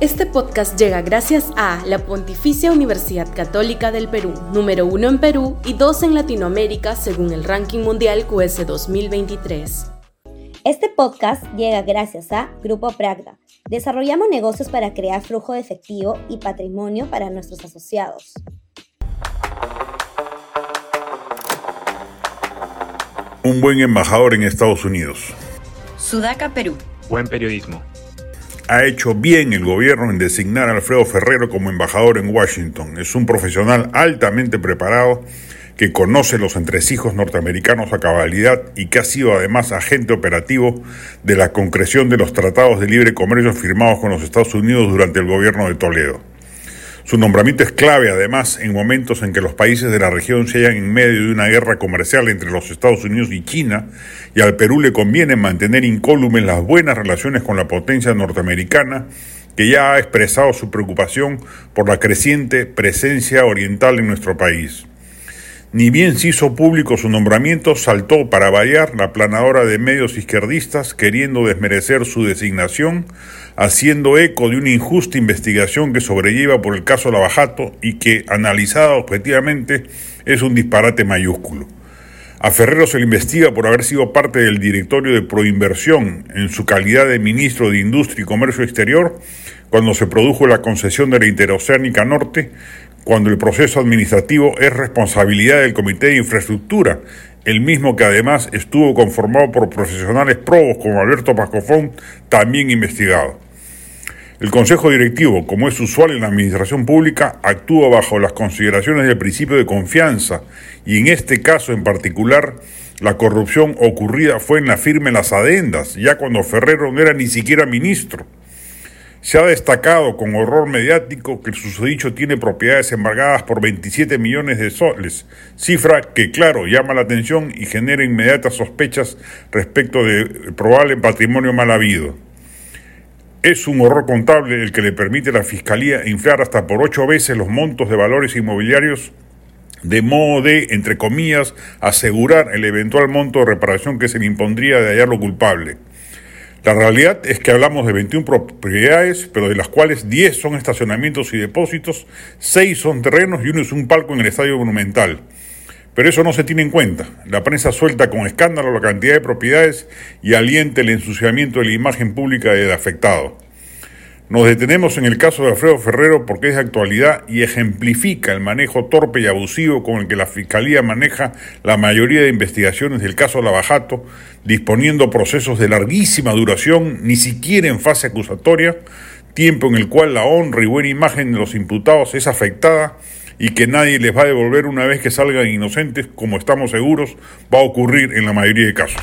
Este podcast llega gracias a la Pontificia Universidad Católica del Perú, número uno en Perú y dos en Latinoamérica según el ranking mundial QS 2023. Este podcast llega gracias a Grupo Pragda. Desarrollamos negocios para crear flujo de efectivo y patrimonio para nuestros asociados. Un buen embajador en Estados Unidos. Sudaca, Perú. Buen periodismo ha hecho bien el gobierno en designar a Alfredo Ferrero como embajador en Washington. Es un profesional altamente preparado que conoce los entresijos norteamericanos a cabalidad y que ha sido además agente operativo de la concreción de los tratados de libre comercio firmados con los Estados Unidos durante el gobierno de Toledo. Su nombramiento es clave además en momentos en que los países de la región se hallan en medio de una guerra comercial entre los Estados Unidos y China y al Perú le conviene mantener incólumes las buenas relaciones con la potencia norteamericana que ya ha expresado su preocupación por la creciente presencia oriental en nuestro país. Ni bien se hizo público su nombramiento, saltó para variar la planadora de medios izquierdistas queriendo desmerecer su designación, haciendo eco de una injusta investigación que sobrelleva por el caso Lavajato y que, analizada objetivamente, es un disparate mayúsculo. A Ferrero se le investiga por haber sido parte del directorio de Proinversión en su calidad de ministro de Industria y Comercio Exterior cuando se produjo la concesión de la Interoceánica Norte, cuando el proceso administrativo es responsabilidad del Comité de Infraestructura, el mismo que además estuvo conformado por profesionales probos como Alberto Pascofón, también investigado. El Consejo Directivo, como es usual en la Administración Pública, actúa bajo las consideraciones del principio de confianza y en este caso en particular la corrupción ocurrida fue en la firme Las Adendas, ya cuando Ferrero no era ni siquiera ministro. Se ha destacado con horror mediático que el susodicho tiene propiedades embargadas por 27 millones de soles, cifra que, claro, llama la atención y genera inmediatas sospechas respecto de probable patrimonio mal habido. Es un horror contable el que le permite a la Fiscalía inflar hasta por ocho veces los montos de valores inmobiliarios de modo de, entre comillas, asegurar el eventual monto de reparación que se le impondría de hallarlo culpable. La realidad es que hablamos de 21 propiedades, pero de las cuales 10 son estacionamientos y depósitos, 6 son terrenos y uno es un palco en el Estadio Monumental. Pero eso no se tiene en cuenta. La prensa suelta con escándalo la cantidad de propiedades y alienta el ensuciamiento de la imagen pública del afectado. Nos detenemos en el caso de Alfredo Ferrero porque es de actualidad y ejemplifica el manejo torpe y abusivo con el que la Fiscalía maneja la mayoría de investigaciones del caso Lavajato, disponiendo procesos de larguísima duración, ni siquiera en fase acusatoria, tiempo en el cual la honra y buena imagen de los imputados es afectada y que nadie les va a devolver una vez que salgan inocentes, como estamos seguros va a ocurrir en la mayoría de casos.